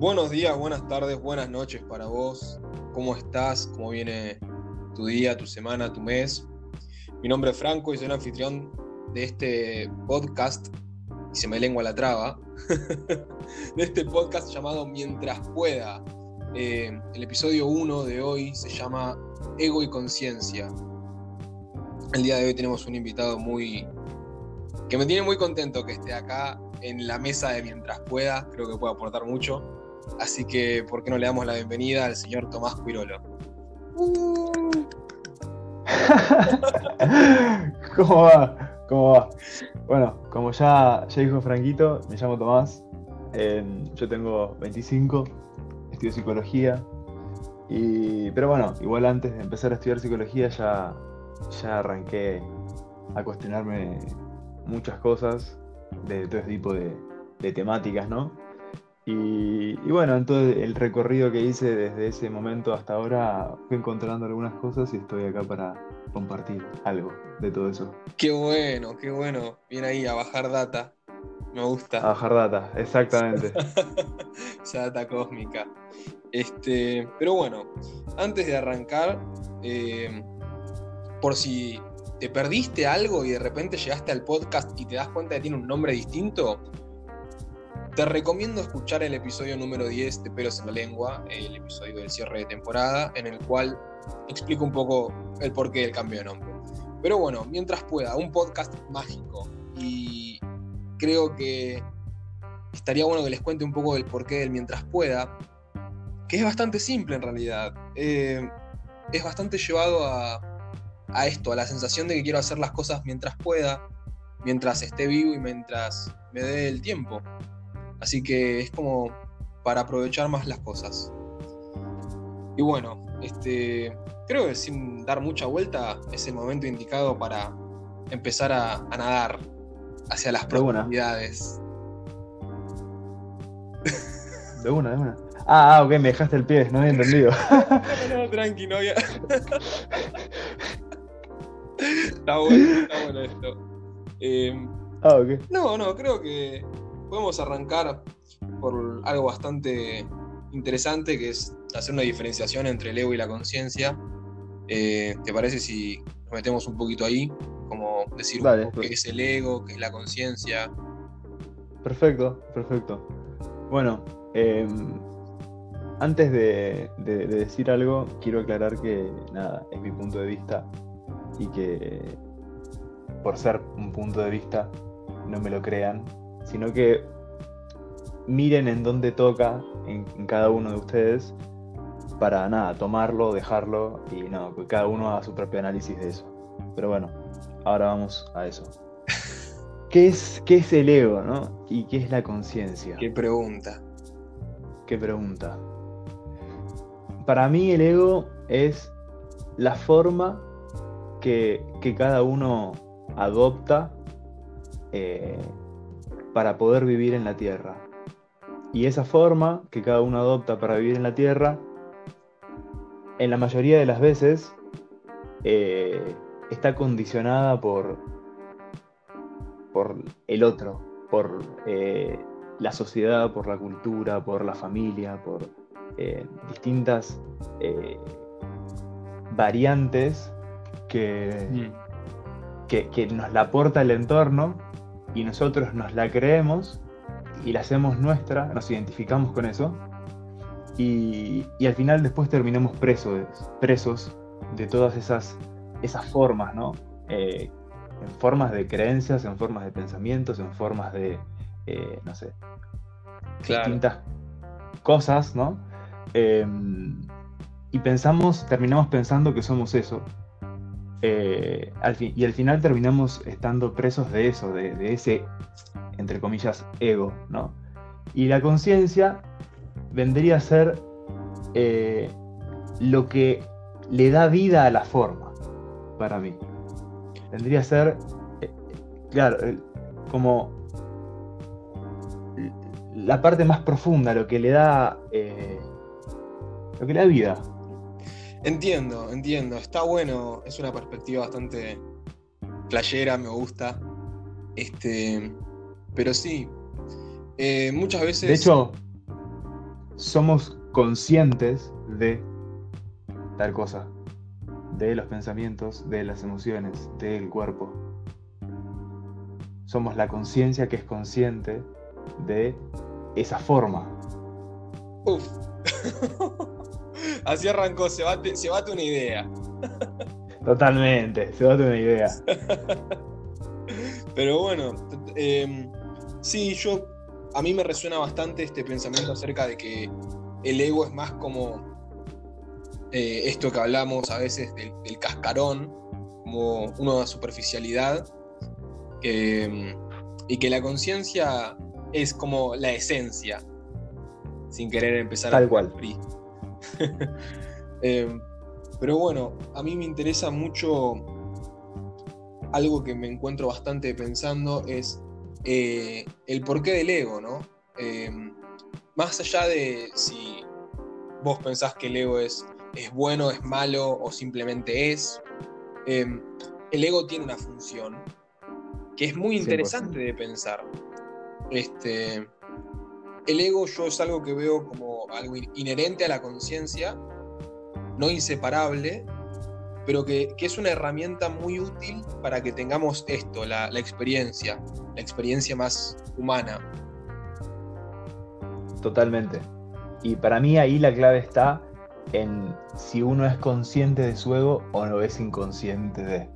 Buenos días, buenas tardes, buenas noches para vos. ¿Cómo estás? ¿Cómo viene tu día, tu semana, tu mes? Mi nombre es Franco y soy el anfitrión de este podcast, y se me lengua la traba, de este podcast llamado Mientras pueda. Eh, el episodio 1 de hoy se llama Ego y Conciencia. El día de hoy tenemos un invitado muy... que me tiene muy contento que esté acá en la mesa de Mientras pueda, creo que puede aportar mucho. Así que, ¿por qué no le damos la bienvenida al señor Tomás Cuirolo? ¿Cómo va? ¿Cómo va? Bueno, como ya, ya dijo Franquito, me llamo Tomás. eh, yo tengo 25, estudio psicología. Y, pero bueno, igual antes de empezar a estudiar psicología ya, ya arranqué a cuestionarme muchas cosas de todo tipo de temáticas, ¿no? Y, y bueno, en todo el recorrido que hice desde ese momento hasta ahora fui encontrando algunas cosas y estoy acá para compartir algo de todo eso. Qué bueno, qué bueno. Viene ahí a bajar data. Me A gusta. bajar data, exactamente. Esa data cósmica. Este, pero bueno, antes de arrancar, eh, por si te perdiste algo y de repente llegaste al podcast y te das cuenta que tiene un nombre distinto, te recomiendo escuchar el episodio número 10 de Pelos en la Lengua, el episodio del cierre de temporada, en el cual explico un poco el porqué del cambio de nombre. Pero bueno, mientras pueda, un podcast mágico. Y creo que estaría bueno que les cuente un poco del porqué del mientras pueda, que es bastante simple en realidad. Eh, es bastante llevado a, a esto, a la sensación de que quiero hacer las cosas mientras pueda, mientras esté vivo y mientras me dé el tiempo. Así que es como para aprovechar más las cosas. Y bueno, este, creo que sin dar mucha vuelta es el momento indicado para empezar a, a nadar hacia las De una. profundidades. De una, de una. Ah, ah, ok, me dejaste el pie, no había entendido. No, no, tranqui, no había. está bueno, está bueno esto. Eh, Ah, ok. no, no, creo que podemos arrancar por algo bastante interesante, que es hacer una diferenciación entre el ego y la conciencia. Eh, ¿Te parece si nos metemos un poquito ahí? Como decir un Dale, poco qué pues. es el ego, qué es la conciencia. Perfecto, perfecto. Bueno, em, antes de, de- de decir algo, quiero aclarar que nada, es mi punto de vista y que por ser un punto de vista, no me lo crean, sino que miren en dónde toca en, en cada uno de ustedes para nada, tomarlo, dejarlo y no, que cada uno haga su propio análisis de eso. Pero bueno, ahora vamos a eso. ¿Qué es, qué es el ego, no? ¿Y qué es la conciencia? Qué pregunta. ¿Qué pregunta? Para mí el ego es la forma que, que cada uno adopta eh, para poder vivir en la Tierra. Y esa forma que cada uno adopta para vivir en la Tierra, en la mayoría de las veces, eh, está condicionada por, por el otro, por eh, la sociedad, por la cultura, por la familia, por eh, distintas variantes que, que, que nos la aporta el entorno y nosotros nos la creemos y la hacemos nuestra, nos identificamos con eso y, y al final después terminamos presos, presos de todas esas, esas formas, ¿no? Eh, en formas de creencias, en formas de pensamientos, en formas de, eh, no sé, Claro. distintas cosas, ¿no? Eh, y pensamos, terminamos pensando que somos eso. Eh, al fin- y al final terminamos estando presos de eso, de, ese, entre comillas, ego, ¿no? Y la conciencia vendría a ser eh, lo que le da vida a la forma, para mí. Vendría a ser, eh, claro, como la parte más profunda, lo que le da, eh, lo que le da vida. Entiendo, entiendo. Está bueno. Es una perspectiva bastante playera, me gusta. Este. Pero sí. eh, muchas veces. De hecho, somos conscientes de tal cosa, de los pensamientos, de las emociones, del cuerpo. Somos la conciencia que es consciente de esa forma. Uf. Así arrancó, se bate, se bate una idea. Totalmente, se bate una idea. Pero bueno, em, sí, yo a mí me resuena bastante este pensamiento acerca de que el ego es más como eh, esto que hablamos a veces del, cascarón, como una superficialidad, y que la conciencia es como la esencia, sin querer empezar Tal a cual. eh, pero bueno, a mí me interesa mucho algo que me encuentro bastante pensando es eh, el porqué del ego, ¿no? Em, más allá de si vos pensás que el ego es, es bueno, es malo o simplemente es, el ego tiene una función que es muy interesante de pensar. Este, el ego yo es algo que veo como algo inherente a la conciencia, no inseparable, pero que, es una herramienta muy útil para que tengamos esto, la, experiencia, la experiencia más humana. Totalmente. Y para mí ahí la clave está en si uno es consciente de su ego o no es inconsciente de.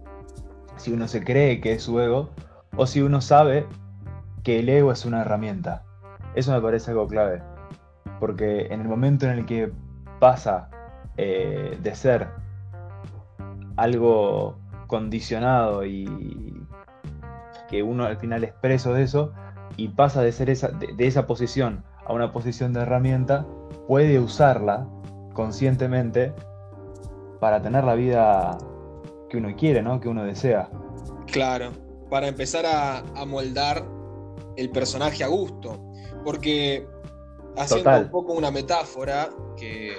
Si uno se cree que es su ego o si uno sabe que el ego es una herramienta. Eso me parece algo clave. Porque en el momento en el que pasa eh, de ser algo condicionado y que uno al final es preso de eso y pasa de ser esa, de, esa posición a una posición de herramienta, puede usarla conscientemente para tener la vida que uno quiere, ¿no? Que uno desea. Claro, para empezar a, a moldar el personaje a gusto. Porque haciendo un poco una metáfora, que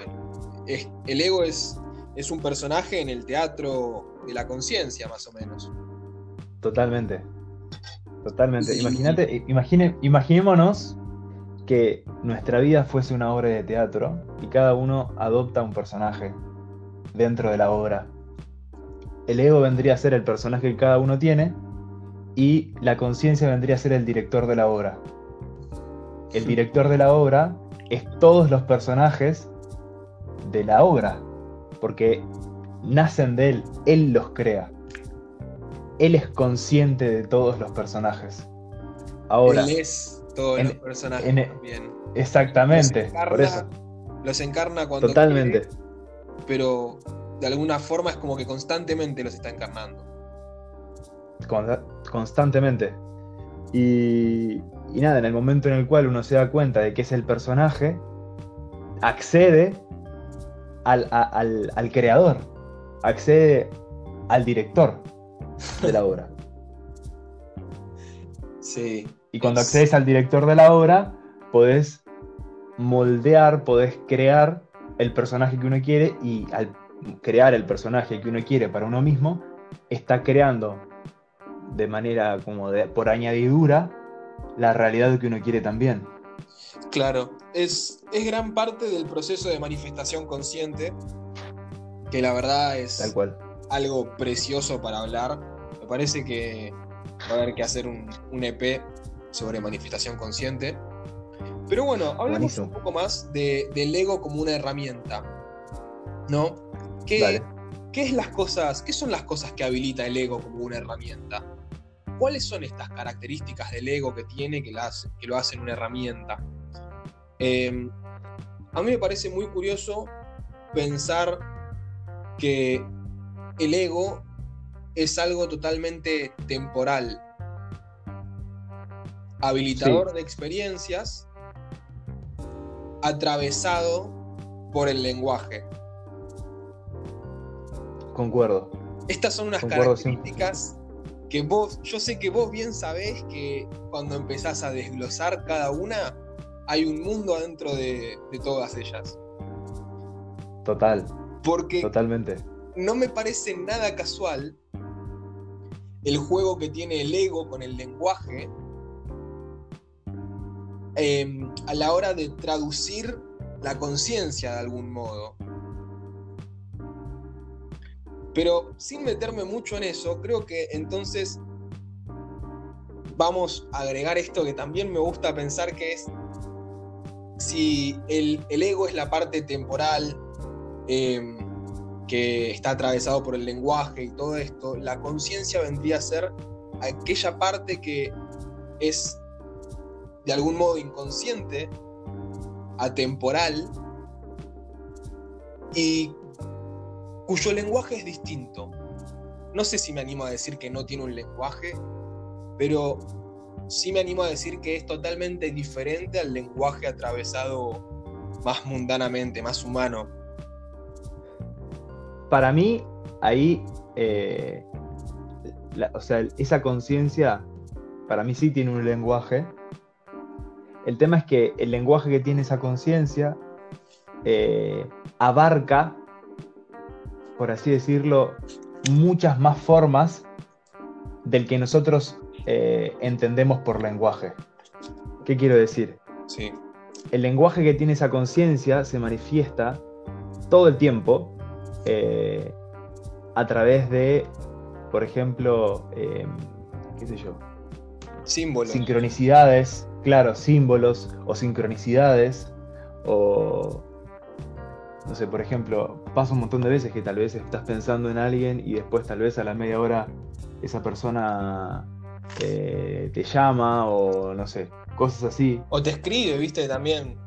el ego es es un personaje en el teatro de la conciencia, más o menos. Totalmente. Totalmente. Imagínate, imagine, imaginémonos que nuestra vida fuese una obra de teatro y cada uno adopta un personaje dentro de la obra. El ego vendría a ser el personaje que cada uno tiene y la conciencia vendría a ser el director de la obra. El director de la obra es todos los personajes de la obra porque nacen de él, él los crea. Él es consciente de todos los personajes. Ahora, él es todos los personajes también. Exactamente, los encarna, por eso. Los encarna cuando Totalmente. pero de alguna forma es como que constantemente los está encarnando. constantemente. Y, y nada, en el momento en el cual uno se da cuenta de que es el personaje, accede al, creador, accede al director de la obra. Sí. Y cuando accedes al director de la obra, podés moldear, podés crear el personaje que uno quiere y al crear el personaje que uno quiere para uno mismo, está creando de manera como de, por añadidura la realidad que uno quiere también. Claro, es, es gran parte del proceso de manifestación consciente, que la verdad es algo precioso para hablar. Me parece que va a haber que hacer un, EP sobre manifestación consciente. Pero bueno, hablemos un poco más del ego como una herramienta. ¿No? ¿Qué, ¿Qué, es las cosas, ¿Qué son las cosas que habilita el ego como una herramienta? ¿Cuáles son estas características del ego que tiene que, las, que lo hacen una herramienta? Em, a mí me parece muy curioso pensar que el ego es algo totalmente temporal, habilitador de experiencias, atravesado por el lenguaje. Concuerdo. Estas son unas características que vos, yo sé que vos bien sabés que cuando empezás a desglosar cada una, hay un mundo adentro de, todas ellas. Total. Porque totalmente. No me parece nada casual el juego que tiene el ego con el lenguaje em, a la hora de traducir la conciencia de algún modo. Pero sin meterme mucho en eso, creo que entonces vamos a agregar esto que también me gusta pensar que es si el, ego es la parte temporal em, que está atravesado por el lenguaje y todo esto, la conciencia vendría a ser aquella parte que es de algún modo inconsciente, atemporal, y cuyo lenguaje es distinto. No sé si me animo a decir que no tiene un lenguaje, pero sí me animo a decir que es totalmente diferente al lenguaje atravesado más mundanamente, más humano. Para mí, ahí, eh, o sea, esa conciencia, para mí sí tiene un lenguaje. El tema es que el lenguaje que tiene esa conciencia eh, abarca, por así decirlo, muchas más formas del que nosotros eh, entendemos por lenguaje. ¿Qué quiero decir? Sí. El lenguaje que tiene esa conciencia se manifiesta todo el tiempo eh, a través de, por ejemplo, em, qué sé yo, símbolos. Sincronicidades, claro, símbolos o sincronicidades o no sé, por ejemplo, pasa un montón de veces que tal vez estás pensando en alguien y después tal vez a la media hora esa persona eh, te llama o no sé, cosas así. O te escribe, viste, también.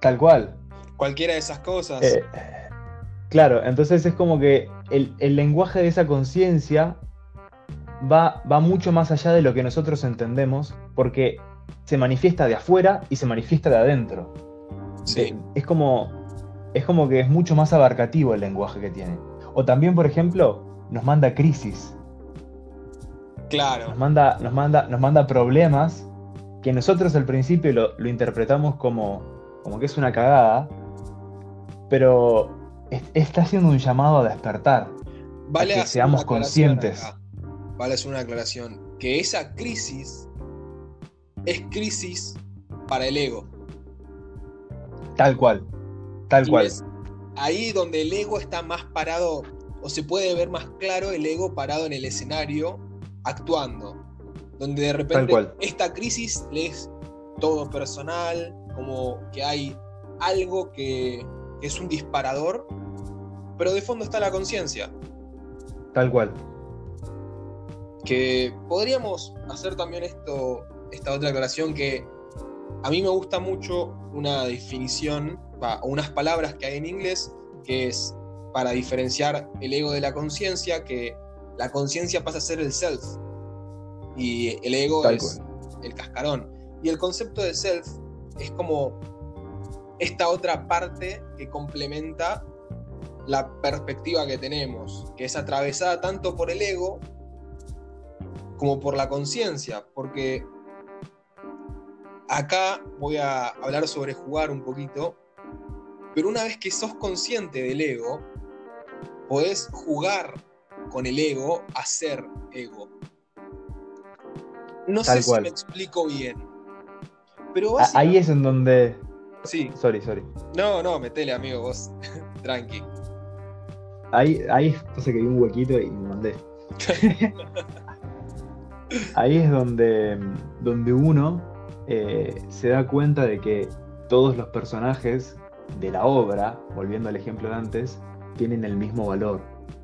Tal cual. Cualquiera de esas cosas. Eh, claro, entonces es como que el, lenguaje de esa conciencia va, va mucho más allá de lo que nosotros entendemos porque se manifiesta de afuera y se manifiesta de adentro. Sí. Es como, es como que es mucho más abarcativo el lenguaje que tiene. O también, por ejemplo, nos manda crisis. Claro. Nos manda, nos manda, nos manda problemas que nosotros al principio lo, interpretamos como, como que es una cagada, pero está haciendo un llamado a despertar. Vale a que seamos conscientes. Vale hacer una aclaración. Que esa crisis es crisis para el ego. Tal cual. Tal cual. ahí donde el ego está más parado, o se puede ver más claro el ego parado en el escenario actuando, donde de repente esta crisis es todo personal, como que hay algo que, es un disparador, pero de fondo está la conciencia. Tal cual. Que podríamos hacer también esto, esta otra aclaración que a mí me gusta mucho una definición, o unas palabras que hay en inglés, que es para diferenciar el ego de la conciencia, que la conciencia pasa a ser el self y el ego es el cascarón. Y el concepto de self es como esta otra parte que complementa la perspectiva que tenemos, que es atravesada tanto por el ego como por la conciencia, porque acá voy a hablar sobre jugar un poquito, pero una vez que sos consciente del ego, podés jugar con el ego a ser ego. No sé si me explico bien. Pero Ahí es en donde. Sí. Sorry, sorry. No, no, metele, amigo, vos. Tranqui. Ahí, ahí pasa que un huequito y me mandé. ahí es donde, donde uno eh, se da cuenta de que todos los personajes de la obra, volviendo al ejemplo de antes, tienen el mismo valor.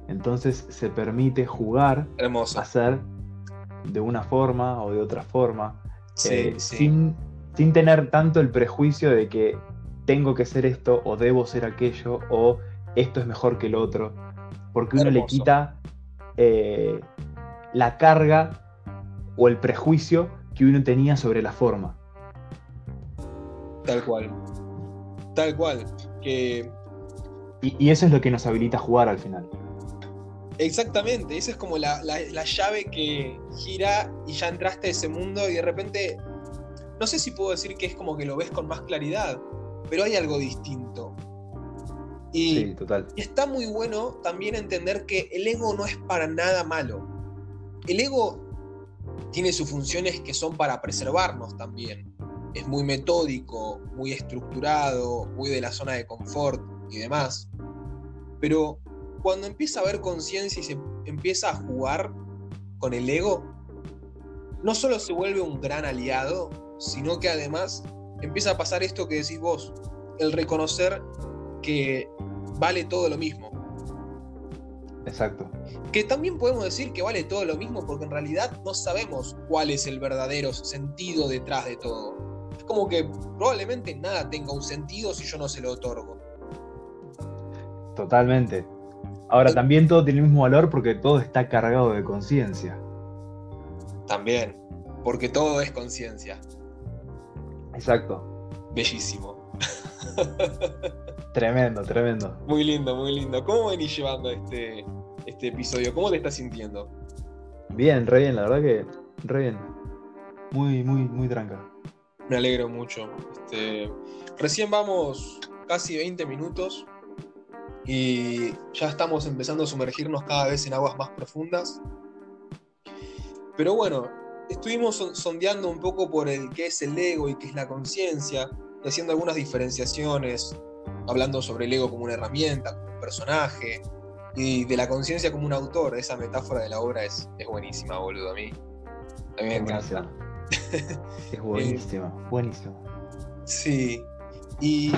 Entonces se permite jugar Hermoso. ser de una forma o de otra forma, eh, Sin, sin tener tanto el prejuicio de que tengo que ser esto o debo ser aquello o esto es mejor que el otro, porque uno le quita eh, la carga o el prejuicio que uno tenía sobre la forma. Tal cual. Tal cual. Que... Y, eso es lo que nos habilita a jugar al final. Exactamente, esa es como la, llave que gira y ya entraste a ese mundo y de repente, no sé si puedo decir que es como que lo ves con más claridad, pero hay algo distinto. Y, sí, total. y está muy bueno también entender que el ego no es para nada malo. El ego tiene sus funciones que son para preservarnos también. Es muy metódico, muy estructurado, muy de la zona de confort y demás. Pero cuando empieza a haber conciencia y se empieza a jugar con el ego, no solo se vuelve un gran aliado, sino que además empieza a pasar esto que decís vos, el reconocer que vale todo lo mismo. Exacto. Que también podemos decir que vale todo lo mismo porque en realidad no sabemos cuál es el verdadero sentido detrás de todo. Como que probablemente nada tenga un sentido si yo no se lo otorgo. Totalmente. Ahora, también todo tiene el mismo valor porque todo está cargado de conciencia. También, porque todo es conciencia. Exacto. Bellísimo. tremendo, tremendo. Muy lindo, muy lindo. ¿Cómo venís llevando este, este episodio? ¿Cómo te estás sintiendo? Bien, re bien, la verdad que re bien. Muy, muy, muy tranca. Me alegro mucho. Este, recién vamos casi 20 minutos y ya estamos empezando a sumergirnos cada vez en aguas más profundas. Pero bueno, estuvimos sondeando un poco por el qué es el ego y qué es la conciencia, y haciendo algunas diferenciaciones, hablando sobre el ego como una herramienta, como un personaje, y de la conciencia como un autor. Esa metáfora de la obra es, es buenísima, boludo. A mí, a mí me encanta. es buenísima, buenísima. Sí. Y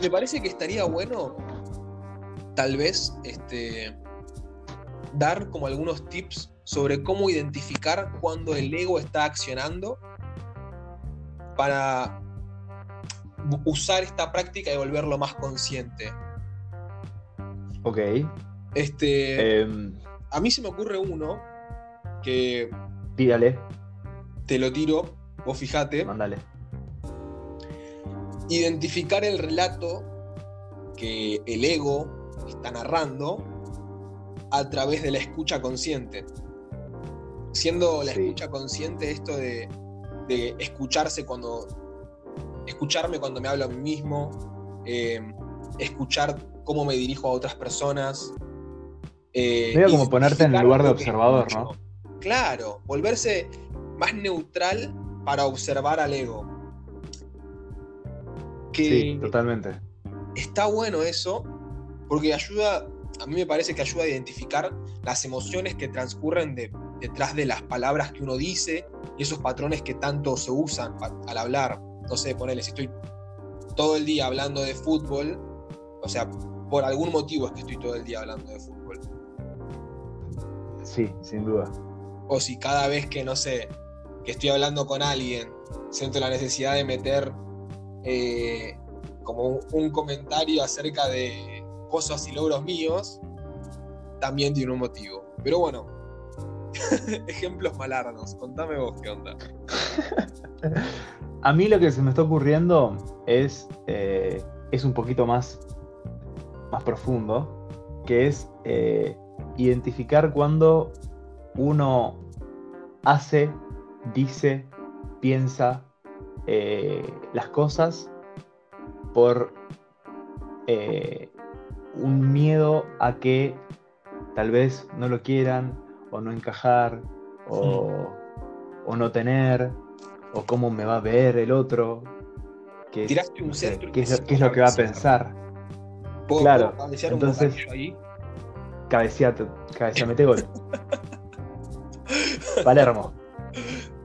me parece que estaría bueno, tal vez, este, dar como algunos tips sobre cómo identificar cuando el ego está accionando para usar esta práctica y volverlo más consciente. Ok. Este. Em, a mí se me ocurre uno que. Tírale. Te lo tiro, vos fijate. Mándale. Identificar el relato que el ego está narrando a través de la escucha consciente siendo la escucha consciente esto de, escucharse cuando escucharme cuando me hablo a mí mismo em, escuchar cómo me dirijo a otras personas eh, como ponerte en el lugar de observador no claro volverse más neutral para observar al ego sí totalmente está bueno eso porque ayuda a mí me parece que ayuda a identificar las emociones que transcurren detrás de las palabras que uno dice y esos patrones que tanto se usan al hablar. No sé, ponele, si estoy todo el día hablando de fútbol, o sea, por algún motivo es que estoy todo el día hablando de fútbol. Sí, sin duda. O si cada vez que, no sé, que estoy hablando con alguien, siento la necesidad de meter eh, como un comentario acerca de cosas y logros míos, también tiene un motivo. Pero bueno, ejemplos malardos. Contame vos qué onda. A mí lo que se me está ocurriendo es, eh, es un poquito más, más profundo, que es eh, identificar cuando uno hace, dice, piensa eh, las cosas por un miedo a que tal vez no lo quieran o no encajar o, no tener o cómo me va a ver el otro. Que, Tiraste un centro ¿Qué es, lo que va a pensar? claro, entonces cabeceate, gol. Palermo.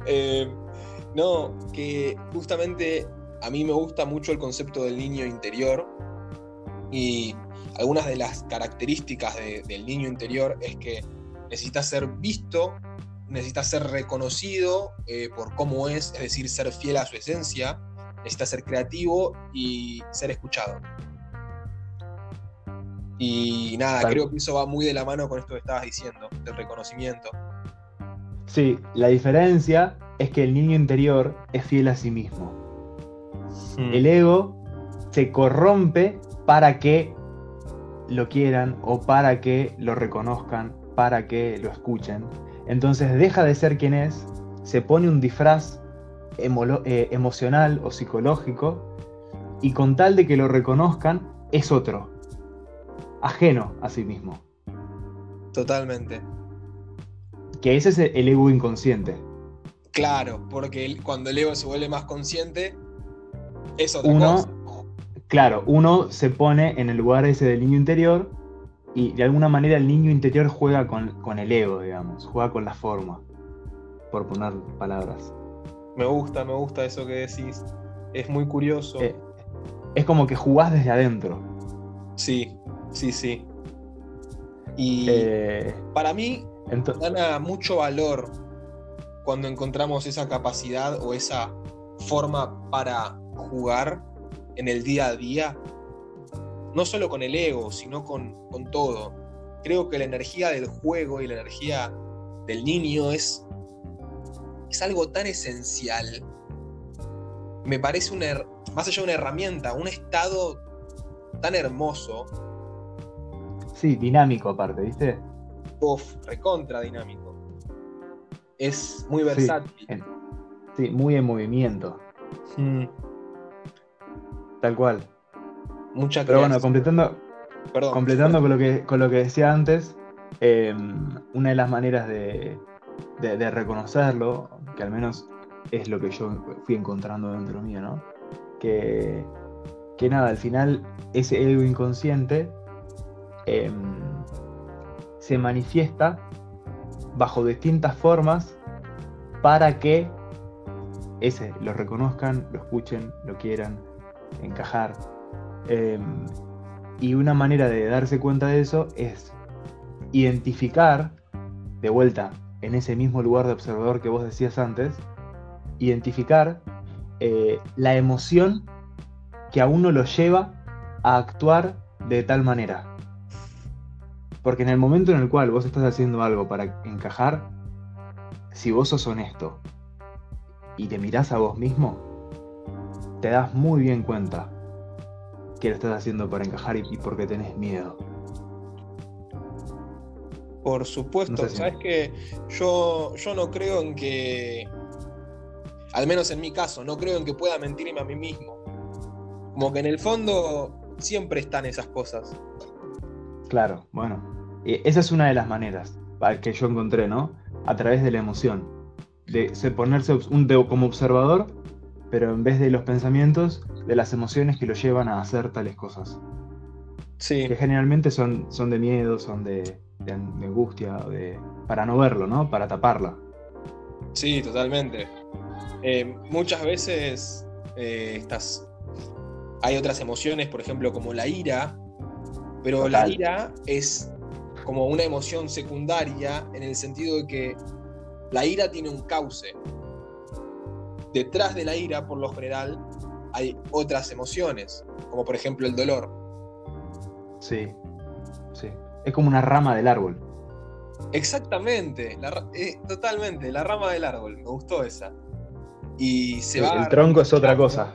Eh, no, que justamente a mí me gusta mucho el concepto del niño interior y algunas de las características del niño interior es que necesita ser visto, necesita ser reconocido eh, por cómo es, es decir, ser fiel a su esencia, necesita ser creativo y ser escuchado. Y nada, creo que eso va muy de la mano con esto que estabas diciendo, del reconocimiento. Sí, la diferencia es que el niño interior es fiel a sí mismo. Hmm. El ego se corrompe para que lo quieran o para que lo reconozcan, para que lo escuchen. Entonces deja de ser quien es, se pone un disfraz eh, emocional o psicológico y con tal de que lo reconozcan es otro, ajeno a sí mismo. Totalmente. Que ese es el ego inconsciente. Claro, porque cuando el ego se vuelve más consciente, Es otra uno, cosa. claro, uno se pone en el lugar ese del niño interior y de alguna manera el niño interior juega con, con el ego, digamos, juega con la forma, por poner palabras. Me gusta, me gusta eso que decís. Es muy curioso. Eh, es como que jugás desde adentro. Sí, sí, sí. Y Eh, para mí ento- gana mucho valor cuando encontramos esa capacidad o esa forma para jugar en el día a día, no solo con el ego, sino con, con todo. Creo que la energía del juego y la energía del niño es, es algo tan esencial. Me parece una, más allá de una herramienta, un estado tan hermoso, sí, dinámico aparte, ¿viste? Uf, recontra dinámico. Es muy Sí, versátil. en- sí, muy en movimiento, Mm, tal cual. mucha Pero bueno, completando, Perdón. completando con lo que, con lo que decía antes, eh, una de las maneras de, de- de reconocerlo, que al menos es lo que yo fui encontrando dentro mío, ¿no? Que, que nada, al final ese ego inconsciente eh, se manifiesta bajo distintas formas para que ese lo reconozcan, lo escuchen, lo quieran, encajar. Eh, y una manera de darse cuenta de eso es identificar, de vuelta, en ese mismo lugar de observador que vos decías antes, identificar eh, la emoción que a uno lo lleva a actuar de tal manera. Porque en el momento en el cual vos estás haciendo algo para encajar, si vos sos honesto y te mirás a vos mismo, te das muy bien cuenta que lo estás haciendo para encajar y, porque tenés miedo. Por supuesto. No sé si- Sabes que yo, yo no creo en que. Al menos en mi caso, no creo en que pueda mentirme a mí mismo. Como que en el fondo siempre están esas cosas. Claro, bueno. Eh, esa es una de las maneras pa- que yo encontré, ¿no? A través de la emoción. De se- ponerse un, de- como observador, pero en vez de los pensamientos, de las emociones que lo llevan a hacer tales cosas. Sí. Que generalmente son, son de miedo, son de, de an- de angustia, de, para no verlo, ¿no? Para taparla. Sí, totalmente. Eh, muchas veces eh, estas, hay otras emociones, por ejemplo, como la ira, pero la ira es como una emoción secundaria en el sentido de que la ira tiene un cauce. Detrás de la ira, por lo general, hay otras emociones, como por ejemplo el dolor. Sí, sí. Es como una rama del árbol. Exactamente, la eh, totalmente, la rama del árbol, me gustó esa. Y se Sí, va el tronco es otra cosa.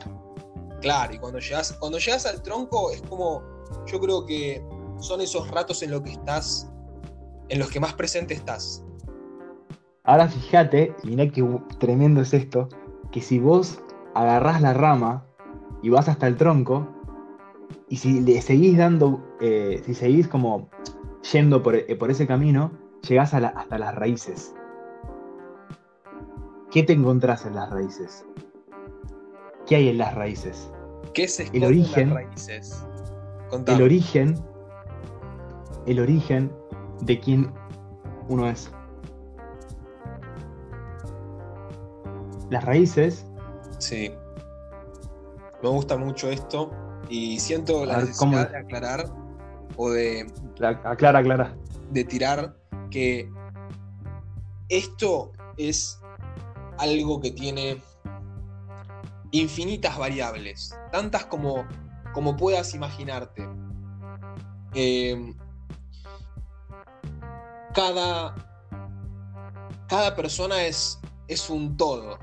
Claro, y cuando llegas, cuando llegas al tronco es como, yo creo que son esos ratos en los que estás, en los que más presente estás. Ahora fíjate, mirá qué tremendo es esto, que si vos agarrás la rama y vas hasta el tronco, y si le seguís dando, eh, si seguís como yendo por, eh, por ese camino, llegás a la- hasta las raíces. ¿Qué te encontrás en las raíces? ¿Qué hay en las raíces? ¿Qué se en origen- las raíces? El origen, el origen de quién uno es. Las raíces Sí. Me gusta mucho esto y siento la ver, necesidad ¿cómo? de aclarar o de, La- Aclara, aclara. de tirar que esto es algo que tiene infinitas variables, tantas como, como puedas imaginarte. Eh, cada, cada persona es, es un todo.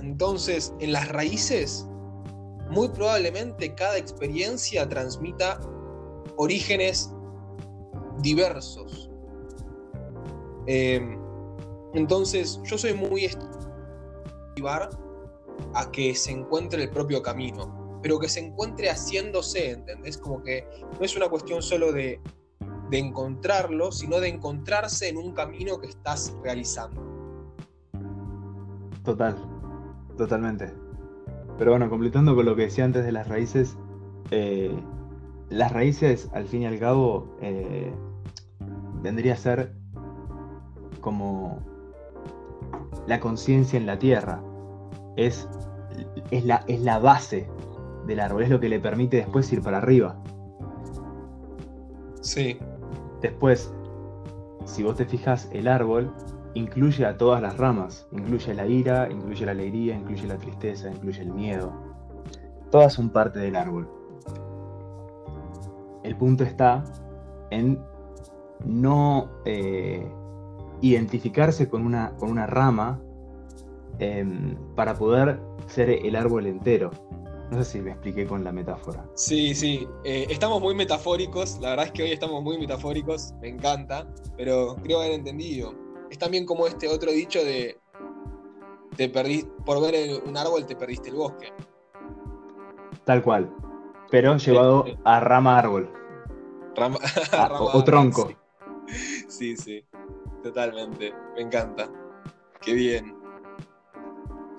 Entonces, en las raíces, muy probablemente cada experiencia transmita orígenes diversos. Eh, entonces, yo soy muy estivar a que se encuentre el propio camino, pero que se encuentre haciéndose, ¿entendés? Como que no es una cuestión solo de, de encontrarlo, sino de encontrarse en un camino que estás realizando. Total. Totalmente. Pero bueno, completando con lo que decía antes de las raíces, eh, las raíces, al fin y al cabo, eh, vendría a ser como la conciencia en la tierra. Es, es, la, es la base del árbol, es lo que le permite después ir para arriba. Sí. Después, si vos te fijas, el árbol incluye a todas las ramas. Incluye la ira, incluye la alegría, incluye la tristeza, incluye el miedo. Todas son parte del árbol. El punto está en no eh, identificarse con una, con una rama em, para poder ser el árbol entero. No sé si me expliqué con la metáfora. Sí, sí. Eh, estamos muy metafóricos. La verdad es que hoy estamos muy metafóricos. Me encanta. Pero creo haber entendido. Es también como este otro dicho de. Te perdí, por ver un árbol te perdiste el bosque. Tal cual. Pero llevado a rama árbol. Rama, ah, o, tronco. Sí. sí. Totalmente. Me encanta. Qué bien.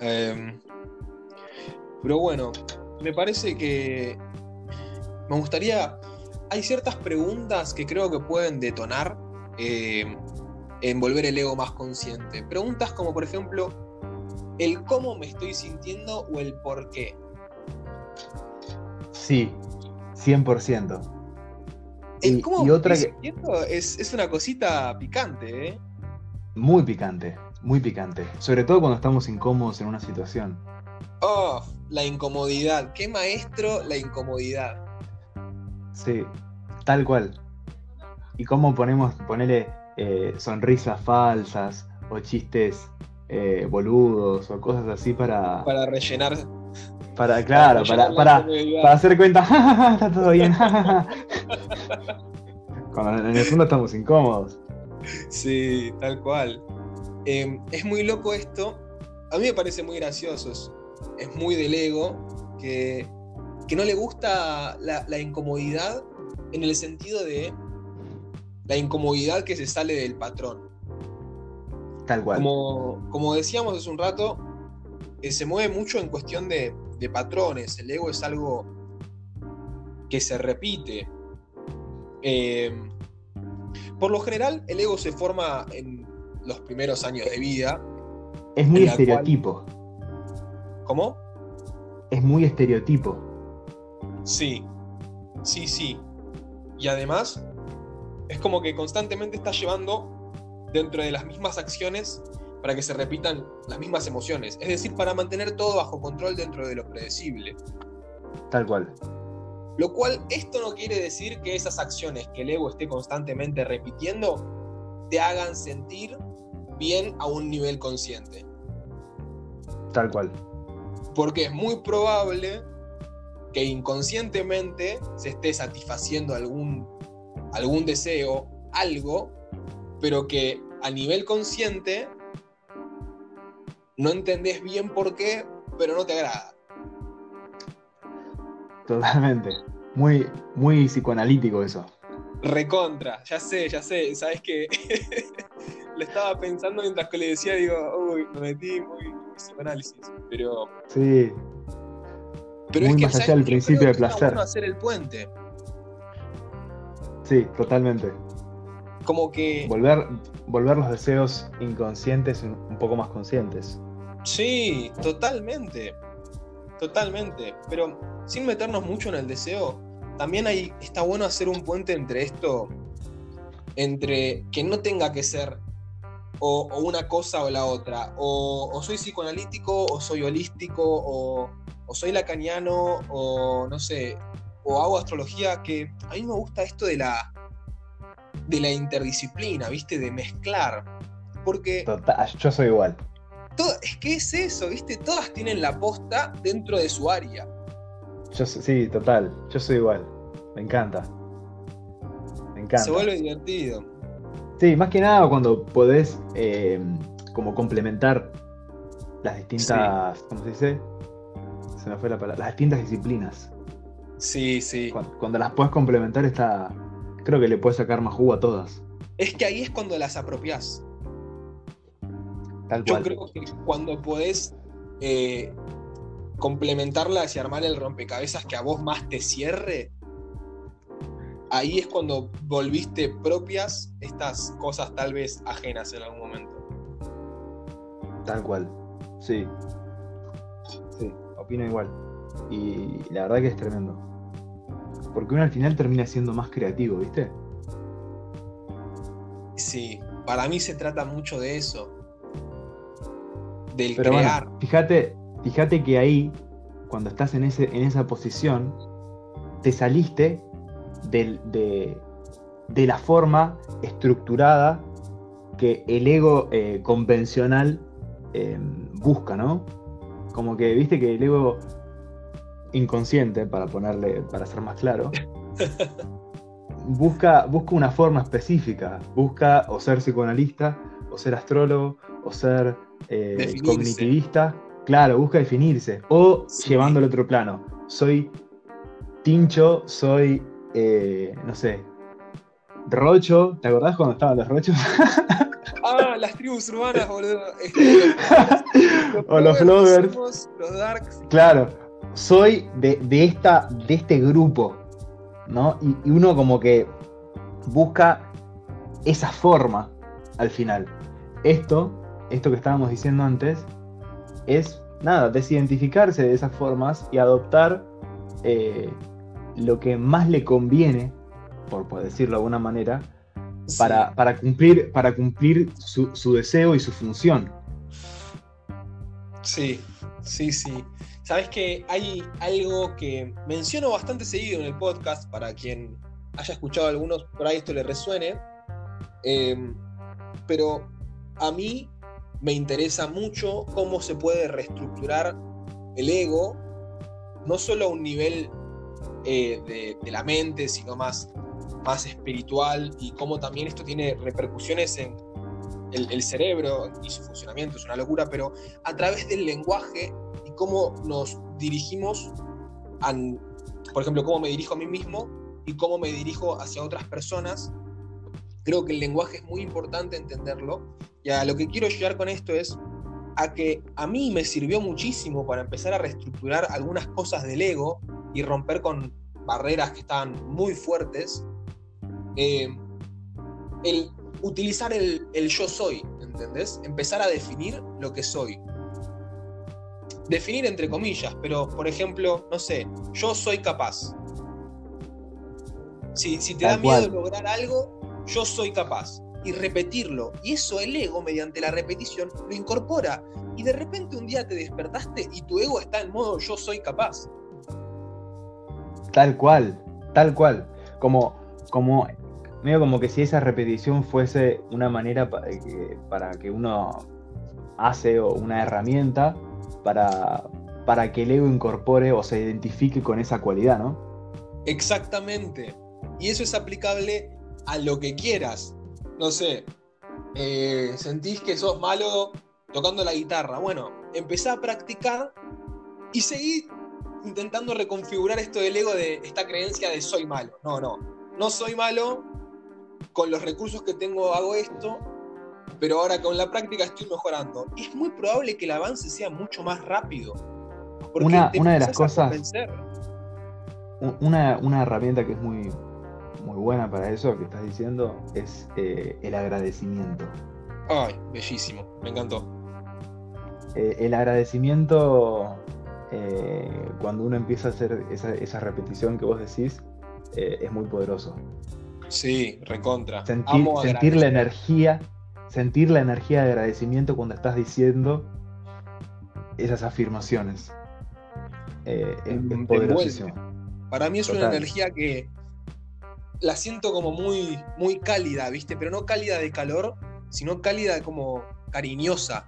Em, pero bueno, me parece que me gustaría. Hay ciertas preguntas que creo que pueden detonar em, en volver el ego más consciente. Preguntas como, por ejemplo, el cómo me estoy sintiendo o el por qué. Sí, 100%. El cómo y, otra que... es, es una cosita picante, ¿eh? Muy picante, muy picante. Sobre todo cuando estamos incómodos en una situación. Oh, la incomodidad. Qué maestro la incomodidad. Sí, tal cual. Y cómo ponemos, ponerle eh, sonrisas falsas o chistes eh, boludos o cosas así para... Para rellenar. Para, claro, para, para, para, hacer cuenta, está todo bien. Cuando en el fondo estamos incómodos. Sí, tal cual. Em, es muy loco esto. A mí me parece muy gracioso. Es, muy del ego que, que no le gusta la, la incomodidad en el sentido de la incomodidad que se sale del patrón. Tal cual. Como, como decíamos hace un rato, eh, se mueve mucho en cuestión de, patrones. El ego es algo que se repite. Eh, por lo general, el ego se forma en los primeros años de vida. Es muy estereotipo. ¿Cómo? Es muy estereotipo. Sí, sí, sí. Y además, es como que constantemente estás llevando dentro de las mismas acciones para que se repitan las mismas emociones. Es decir, para mantener todo bajo control dentro de lo predecible. Tal cual. Lo cual, esto no quiere decir que esas acciones que el ego esté constantemente repitiendo te hagan sentir bien a un nivel consciente. Tal cual. Porque es muy probable que inconscientemente se esté satisfaciendo algún algún deseo, algo, pero que a nivel consciente no entendés bien por qué, pero no te agrada. Totalmente. Muy, muy psicoanalítico eso. Recontra, ya sé, ya sé. Sabes que le estaba pensando mientras que le decía, digo, uy, me metí muy, psicoanálisis. Pero. Sí. Pero es que más allá del principio de placer. hacer el puente. Sí, totalmente. Como que. Volver, volver los deseos inconscientes un poco más conscientes. Sí, totalmente. Totalmente. Pero sin meternos mucho en el deseo, también hay, está bueno hacer un puente entre esto, entre que no tenga que ser o, una cosa o la otra, o, soy psicoanalítico, o soy holístico, o, o soy lacaniano, o no sé, o hago astrología, que a mí me gusta esto de la, de la interdisciplina, ¿viste? De mezclar. Porque... Total, yo soy igual. Todo, es que es eso, ¿viste? Todas tienen la posta dentro de su área. Yo, sí, total, yo soy igual. Me encanta. Me encanta. Se vuelve divertido. Sí, más que nada cuando podés eh, como complementar las distintas, ¿cómo se dice? Se me fue la palabra, las distintas disciplinas. Sí, sí. Cuando, las puedes complementar, está. Creo que le puedes sacar más jugo a todas. Es que ahí es cuando las apropias. Tal Yo creo que cuando podés eh, complementarlas y armar el rompecabezas que a vos más te cierre, ahí es cuando volviste propias estas cosas tal vez ajenas en algún momento. Tal cual, sí. Sí, opino igual. Y la verdad que es tremendo. Porque uno al final termina siendo más creativo, ¿viste? Sí, para mí se trata mucho de eso. Del Pero crear. bueno, fíjate, fíjate que ahí, cuando estás en, ese, en esa posición, te saliste de, de la forma estructurada que el ego eh, convencional eh, busca, ¿no? Como que, viste que el ego inconsciente, para ponerle, para ser más claro, busca, busca una forma específica. Busca o ser psicoanalista, o ser astrólogo, o ser eh, cognitivista. Claro, busca definirse. O Sí. llevándolo a otro plano. Soy tincho, soy, eh, no sé, rocho. ¿Te acordás cuando estaban los rochos? Ah, las tribus urbanas, boludo. Este, O los somos Los Darks. Claro, soy de, de esta, de este grupo, ¿no? Y, y uno como que busca esa forma al final. Esto, esto que estábamos diciendo antes, es nada, desidentificarse de esas formas y adoptar eh, lo que más le conviene, por, por decirlo de alguna manera, para, para cumplir, para cumplir su, su deseo y su función. Sí, sí, sí. Sabes que hay algo que menciono bastante seguido en el podcast, para quien haya escuchado algunos, por ahí esto le resuene. Eh, pero a mí me interesa mucho cómo se puede reestructurar el ego, no solo a un nivel eh, de, la mente, sino más, más espiritual, y cómo también esto tiene repercusiones en el, el cerebro y su funcionamiento, es una locura, pero a través del lenguaje y cómo nos dirigimos, a, por ejemplo, cómo me dirijo a mí mismo y cómo me dirijo hacia otras personas. Creo que el lenguaje es muy importante entenderlo y a lo que quiero llegar con esto es a que a mí me sirvió muchísimo para empezar a reestructurar algunas cosas del ego y romper con barreras que estaban muy fuertes. Eh, el utilizar el, el yo soy, ¿entendés? Empezar a definir lo que soy. Definir entre comillas, pero por ejemplo, no sé, yo soy capaz. Si, si te da miedo lograr algo, yo soy capaz. Y repetirlo. Y eso el ego, mediante la repetición, lo incorpora. Y de repente un día te despertaste y tu ego está en modo yo soy capaz. Tal cual, tal cual. Como, como, medio como que si esa repetición fuese una manera eh, para que uno hace o una herramienta para, para que el ego incorpore o se identifique con esa cualidad, ¿no? Exactamente. Y eso es aplicable a lo que quieras. No sé, eh, sentís que sos malo tocando la guitarra. Bueno, empezá a practicar y seguí intentando reconfigurar esto del ego de esta creencia de soy malo. No, no. No soy malo. Con los recursos que tengo hago esto. Pero ahora con la práctica estoy mejorando. Es muy probable que el avance sea mucho más rápido. Porque Una- te una de las cosas- una herramienta que es muy, muy buena para eso que estás diciendo es eh, el agradecimiento. Ay, bellísimo. Me encantó. Eh, el agradecimiento, eh, cuando uno empieza a hacer esa, esa repetición que vos decís, eh, es muy poderoso. Sí, recontra. Sentir, Amo sentir la energía, sentir la energía de agradecimiento cuando estás diciendo esas afirmaciones. Eh, es, envuelve. poderosísimo. Para mí es una energía que la siento como muy, muy cálida, ¿viste? Pero no cálida de calor, sino cálida como cariñosa.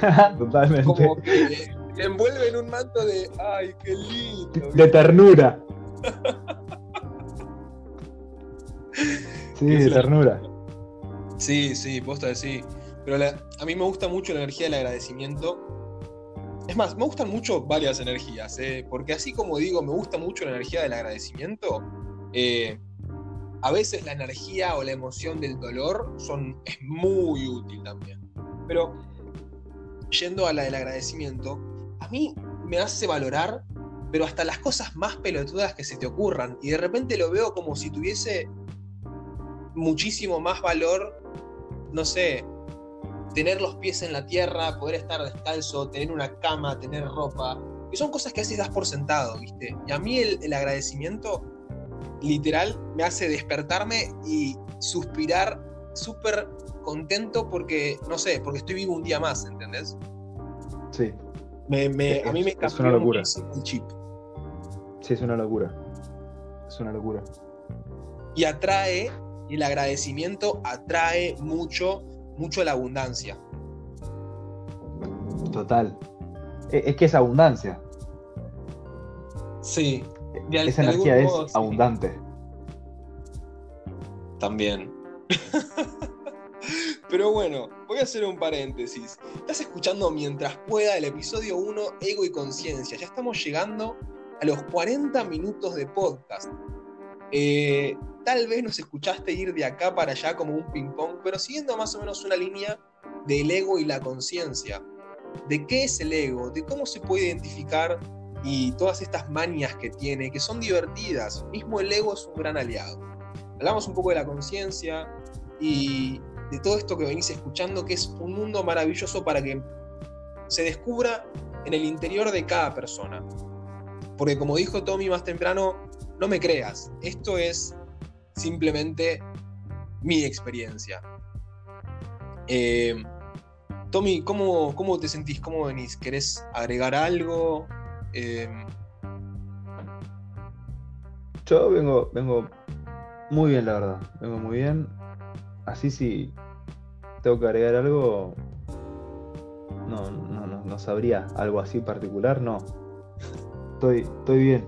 Totalmente. Como que envuelve en un manto de, ay, qué lindo. De ternura. Sí, de la- ternura. Sí, sí, posta sí. Pero la- a mí me gusta mucho la energía del agradecimiento. Es más, me gustan mucho varias energías, ¿eh? porque así como digo, me gusta mucho la energía del agradecimiento, eh, a veces la energía o la emoción del dolor son, es muy útil también. Pero yendo a la del agradecimiento, a mí me hace valorar, pero hasta las cosas más pelotudas que se te ocurran. Y de repente lo veo como si tuviese muchísimo más valor, no sé, tener los pies en la tierra, poder estar descalzo, tener una cama, tener ropa. Que son cosas que a veces das por sentado, ¿viste? Y a mí el, el agradecimiento literal me hace despertarme y suspirar súper contento porque, no sé, porque estoy vivo un día más, ¿entendés? Sí. Me, me, a mí me es una locura. el chip. Sí, es una locura. Es una locura. Y atrae, y el agradecimiento atrae mucho, mucho la abundancia. Total. E, Es que es abundancia. Sí. de Esa de energía es modo, sí. abundante. También. Pero bueno, voy a hacer un paréntesis. Estás escuchando mientras pueda el episodio 1, Ego y Conciencia. Ya estamos llegando a los 40 minutos de podcast. Eh, tal vez nos escuchaste ir de acá para allá como un ping-pong, pero siguiendo más o menos una línea del ego y la conciencia. ¿De qué es el ego? ¿De cómo se puede identificar? Y todas estas manias que tiene, que son divertidas. Mismo el ego es un gran aliado. Hablamos un poco de la conciencia y de todo esto que venís escuchando, que es un mundo maravilloso para que se descubra en el interior de cada persona. Porque como dijo Tommy más temprano, no me creas, esto es simplemente mi experiencia. Eh, Tommy, ¿cómo, ¿cómo te sentís? ¿Cómo venís? ¿Querés agregar algo? Eh, Yo vengo, vengo muy bien, la verdad. Vengo muy bien. Así si tengo que agregar algo. No, no, no, no sabría. Algo así particular, no. Estoy, estoy bien.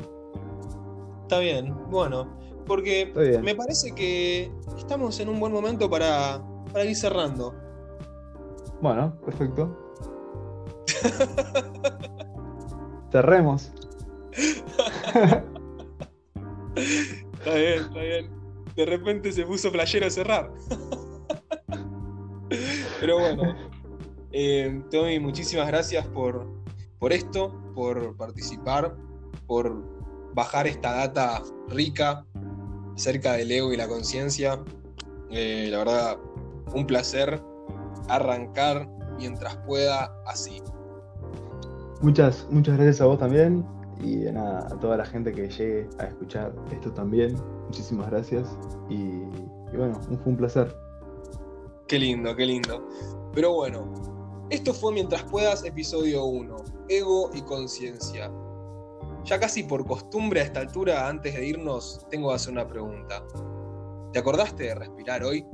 Está bien, bueno, porque me parece que estamos en un buen momento para, para ir cerrando. Bueno, perfecto. Cerremos. Está bien, está bien. De repente se puso playero a cerrar. Pero bueno, eh, Tommy, muchísimas gracias por, por esto, por participar, por bajar esta data rica acerca del ego y la conciencia. Eh, la verdad, un placer arrancar mientras pueda así. Muchas, muchas gracias a vos también. Y de nada, a toda la gente que llegue a escuchar esto también. Muchísimas gracias. Y, bueno, fue un placer. Qué lindo, qué lindo. Pero bueno, esto fue Mientras Puedas, episodio 1, Ego y Conciencia. Ya casi por costumbre a esta altura, antes de irnos, tengo que hacer una pregunta. ¿Te acordaste de respirar hoy?